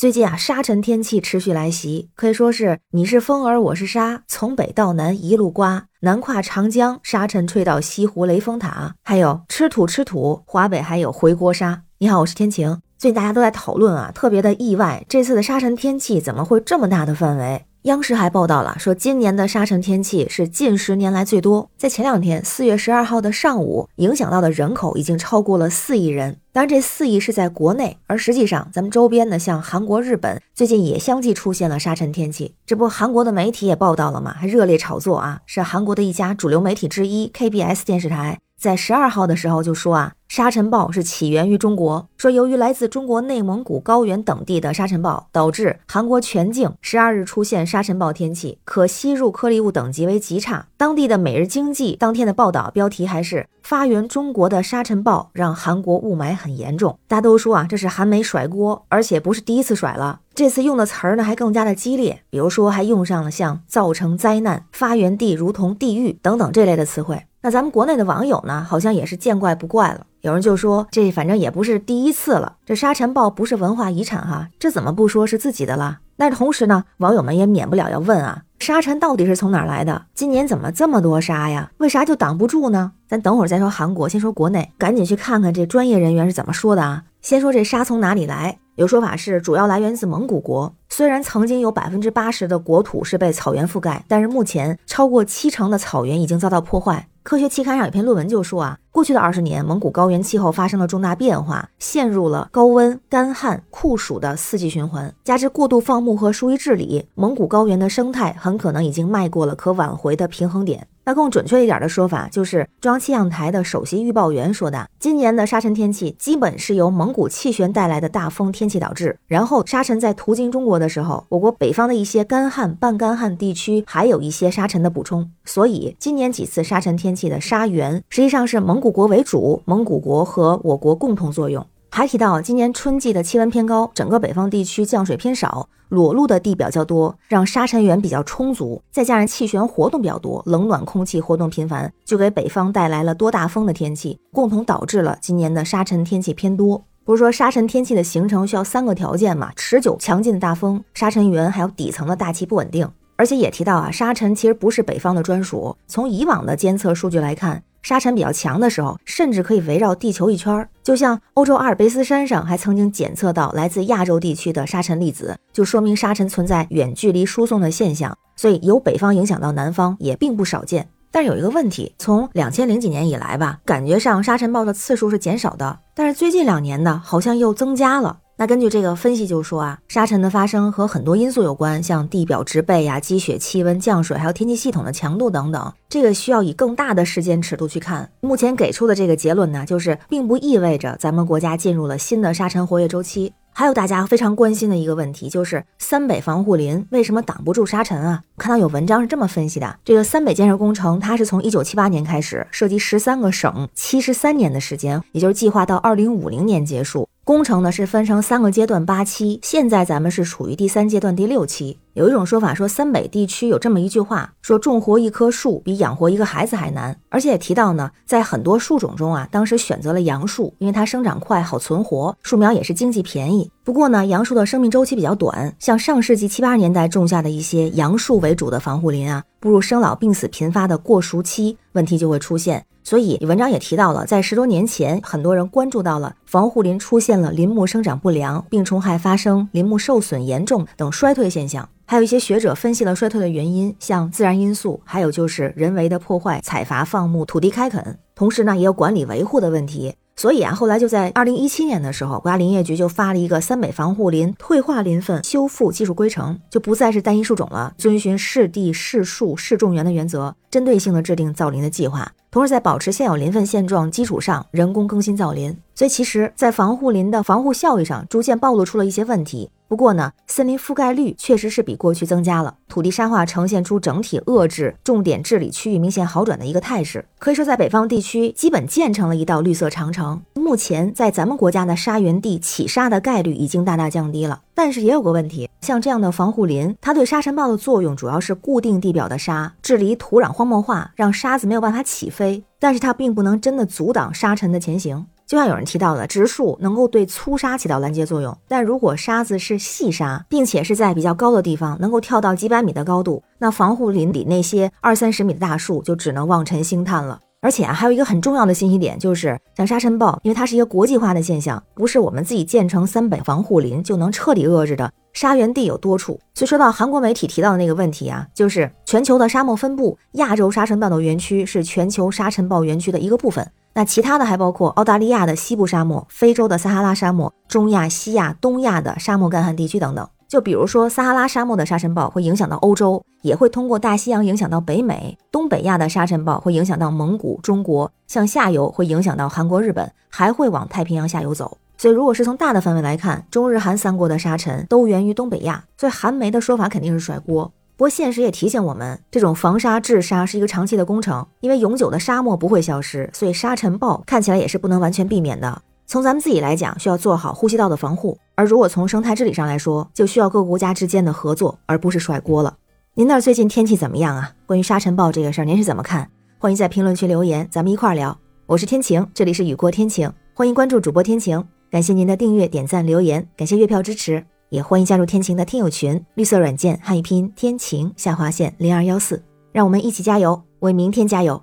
最近啊，沙尘天气持续来袭，可以说是你是风儿，我是沙，从北到南一路刮，南跨长江，沙尘吹到西湖雷峰塔，还有吃土吃土，华北还有回锅沙。你好，我是天晴。最近大家都在讨论啊，特别的意外，这次的沙尘天气怎么会这么大的范围？央视还报道了，说今年的沙尘天气是近十年来最多。在前两天，四月十二号的上午，影响到的人口已经超过了四亿人。当然，这四亿是在国内，而实际上，咱们周边的像韩国、日本，最近也相继出现了沙尘天气。这不，韩国的媒体也报道了嘛，还热烈炒作啊，是韩国的一家主流媒体之一 KBS 电视台。在十二号的时候就说啊，沙尘暴是起源于中国。说由于来自中国内蒙古高原等地的沙尘暴，导致韩国全境十二日出现沙尘暴天气，可吸入颗粒物等级为极差。当地的《每日经济》当天的报道标题还是“发源中国的沙尘暴让韩国雾霾很严重”。大家都说啊，这是韩媒甩锅，而且不是第一次甩了。这次用的词儿呢还更加的激烈，比如说还用上了像“造成灾难”“发源地如同地狱”等等这类的词汇。那咱们国内的网友呢，好像也是见怪不怪了。有人就说，这反正也不是第一次了，这沙尘暴不是文化遗产哈，这怎么不说是自己的了？那同时呢，网友们也免不了要问啊，沙尘到底是从哪儿来的？今年怎么这么多沙呀？为啥就挡不住呢？咱等会儿再说韩国，先说国内，赶紧去看看这专业人员是怎么说的啊。先说这沙从哪里来？有说法是主要来源自蒙古国。虽然曾经有百分之八十的国土是被草原覆盖，但是目前超过七成的草原已经遭到破坏。科学期刊上有篇论文就说啊，过去的二十年，蒙古高原气候发生了重大变化，陷入了高温、干旱、酷暑的四季循环，加之过度放牧和疏于治理，蒙古高原的生态很可能已经迈过了可挽回的平衡点。那更准确一点的说法，就是中央气象台的首席预报员说的，今年的沙尘天气基本是由蒙古气旋带来的大风天气导致。然后沙尘在途经中国的时候，我国北方的一些干旱、半干旱地区还有一些沙尘的补充。所以今年几次沙尘天气的沙源，实际上是蒙古国为主，蒙古国和我国共同作用。还提到，今年春季的气温偏高，整个北方地区降水偏少，裸露的地表较多，让沙尘源比较充足，再加上气旋活动比较多，冷暖空气活动频繁，就给北方带来了多大风的天气，共同导致了今年的沙尘天气偏多。不是说沙尘天气的形成需要三个条件嘛？持久强劲的大风、沙尘源，还有底层的大气不稳定。而且也提到啊，沙尘其实不是北方的专属，从以往的监测数据来看。沙尘比较强的时候，甚至可以围绕地球一圈儿。就像欧洲阿尔卑斯山上还曾经检测到来自亚洲地区的沙尘粒子，就说明沙尘存在远距离输送的现象。所以由北方影响到南方也并不少见。但有一个问题，从两千零几年以来吧，感觉上沙尘暴的次数是减少的，但是最近两年呢，好像又增加了。那根据这个分析就说啊，沙尘的发生和很多因素有关，像地表植被呀、积雪、气温、降水，还有天气系统的强度等等。这个需要以更大的时间尺度去看。目前给出的这个结论呢，就是并不意味着咱们国家进入了新的沙尘活跃周期。还有大家非常关心的一个问题，就是三北防护林为什么挡不住沙尘啊？看到有文章是这么分析的：这个三北建设工程，它是从一九七八年开始，涉及十三个省，七十三年的时间，也就是计划到二零五零年结束。工程呢是分成三个阶段八期，现在咱们是处于第三阶段第六期。有一种说法说，三北地区有这么一句话，说种活一棵树比养活一个孩子还难。而且也提到呢，在很多树种中啊，当时选择了杨树，因为它生长快，好存活，树苗也是经济便宜。不过呢，杨树的生命周期比较短，像上世纪七八十年代种下的一些杨树为主的防护林啊，步入生老病死频发的过熟期，问题就会出现。所以文章也提到了，在十多年前，很多人关注到了防护林出现了林木生长不良、病虫害发生、林木受损严重等衰退现象。还有一些学者分析了衰退的原因，像自然因素，还有就是人为的破坏、采伐、放牧、土地开垦，同时呢，也有管理维护的问题。所以啊，后来就在二零一七年的时候，国家林业局就发了一个三北防护林退化林份修复技术规程，就不再是单一树种了，遵循适地、适树、适种园的原则，针对性的制定造林的计划，同时在保持现有林份现状基础上，人工更新造林。所以其实，在防护林的防护效益上，逐渐暴露出了一些问题。不过呢，森林覆盖率确实是比过去增加了，土地沙化呈现出整体遏制、重点治理区域明显好转的一个态势。可以说，在北方地区基本建成了一道绿色长城。目前，在咱们国家的沙源地起沙的概率已经大大降低了。但是也有个问题，像这样的防护林，它对沙尘暴的作用主要是固定地表的沙，治理土壤荒漠化，让沙子没有办法起飞。但是它并不能真的阻挡沙尘的前行。就像有人提到的，植树能够对粗沙起到拦截作用，但如果沙子是细沙，并且是在比较高的地方，能够跳到几百米的高度，那防护林里那些二三十米的大树就只能望尘兴叹了。而且啊，还有一个很重要的信息点，就是像沙尘暴，因为它是一个国际化的现象，不是我们自己建成三北防护林就能彻底遏制的。沙源地有多处，所以说到韩国媒体提到的那个问题啊，就是全球的沙漠分布，亚洲沙尘暴的园区是全球沙尘暴园区的一个部分。那其他的还包括澳大利亚的西部沙漠、非洲的撒哈拉沙漠、中亚、西亚、东亚的沙漠干旱地区等等。就比如说撒哈拉沙漠的沙尘暴会影响到欧洲，也会通过大西洋影响到北美；东北亚的沙尘暴会影响到蒙古、中国，向下游会影响到韩国、日本，还会往太平洋下游走。所以，如果是从大的范围来看，中日韩三国的沙尘都源于东北亚。所以，韩媒的说法肯定是甩锅。不过，现实也提醒我们，这种防沙治沙是一个长期的工程，因为永久的沙漠不会消失，所以沙尘暴看起来也是不能完全避免的。从咱们自己来讲，需要做好呼吸道的防护；而如果从生态治理上来说，就需要各国家之间的合作，而不是甩锅了。您那儿最近天气怎么样啊？关于沙尘暴这个事儿，您是怎么看？欢迎在评论区留言，咱们一块儿聊。我是天晴，这里是雨过天晴，欢迎关注主播天晴，感谢您的订阅、点赞、留言，感谢月票支持，也欢迎加入天晴的听友群，绿色软件汉语拼音天晴下划线零二幺四，让我们一起加油，为明天加油，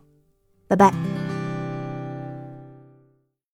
拜拜。